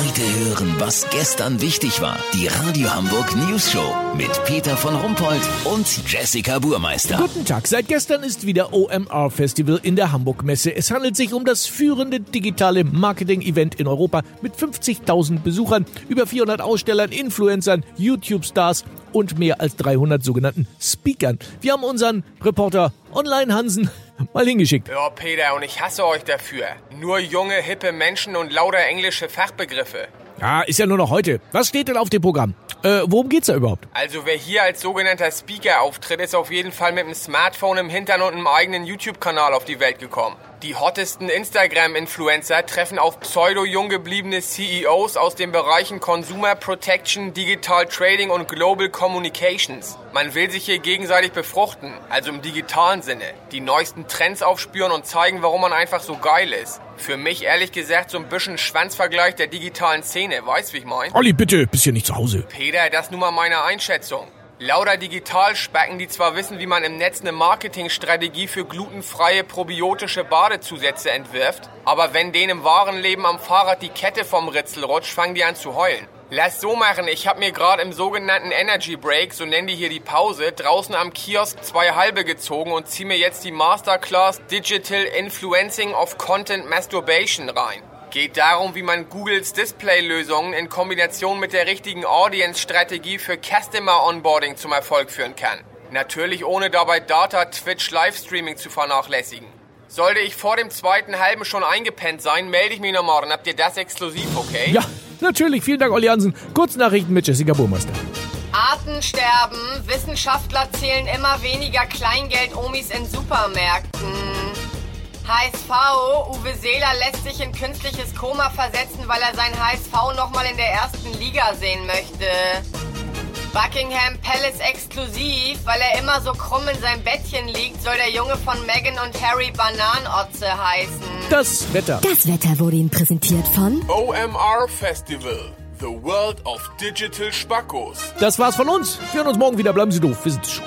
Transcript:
Heute hören, was gestern wichtig war. Die Radio Hamburg News Show mit Peter von Rumpold und Jessica Burmeister. Guten Tag. Seit gestern ist wieder OMR Festival in der Hamburg Messe. Es handelt sich um das führende digitale Marketing-Event in Europa mit 50.000 Besuchern, über 400 Ausstellern, Influencern, YouTube-Stars und mehr als 300 sogenannten Speakern. Wir haben unseren Reporter Online Hansen mal hingeschickt. Ja, Peter, und ich hasse euch dafür. Nur junge, hippe Menschen und lauter englische Fachbegriffe. Ja, ist ja nur noch heute. Was steht denn auf dem Programm? Äh, worum geht's da überhaupt? Also wer hier als sogenannter Speaker auftritt, ist auf jeden Fall mit einem Smartphone im Hintern und einem eigenen YouTube-Kanal auf die Welt gekommen. Die hottesten Instagram-Influencer treffen auf pseudo-jung gebliebene CEOs aus den Bereichen Consumer Protection, Digital Trading und Global Communications. Man will sich hier gegenseitig befruchten, also im digitalen Sinne. Die neuesten Trends aufspüren und zeigen, warum man einfach so geil ist. Für mich ehrlich gesagt so ein bisschen Schwanzvergleich der digitalen Szene, weißt wie ich mein? Olli, bitte, bist hier nicht zu Hause. Peter, das nun mal meine Einschätzung. Lauter Digitalspecken, die zwar wissen, wie man im Netz eine Marketingstrategie für glutenfreie probiotische Badezusätze entwirft, aber wenn denen im wahren Leben am Fahrrad die Kette vom Ritzel rutscht, fangen die an zu heulen. Lass so machen, ich hab mir gerade im sogenannten Energy Break, so nennen die hier die Pause, draußen am Kiosk zwei halbe gezogen und zieh mir jetzt die Masterclass Digital Influencing of Content Masturbation rein. Geht darum, wie man Googles Display-Lösungen in Kombination mit der richtigen Audience-Strategie für Customer-Onboarding zum Erfolg führen kann. Natürlich ohne dabei Data, Twitch, Livestreaming zu vernachlässigen. Sollte ich vor dem zweiten halben schon eingepennt sein, melde ich mich nochmal, dann habt ihr das exklusiv, okay? Ja, natürlich. Vielen Dank, Olli Hansen. Kurznachrichten mit Jessica Burmeister. Artensterben. Wissenschaftler zählen immer weniger Kleingeld-Omis in Supermärkten. HSV, Uwe Seeler lässt sich in künstliches Koma versetzen, weil er sein HSV nochmal in der ersten Liga sehen möchte. Buckingham Palace exklusiv, weil er immer so krumm in seinem Bettchen liegt, soll der Junge von Meghan und Harry Bananotze heißen. Das Wetter. Das Wetter wurde Ihnen präsentiert von OMR Festival. The World of Digital Spackos. Das war's von uns. Wir hören uns morgen wieder. Bleiben Sie doof. Wir sind's schon.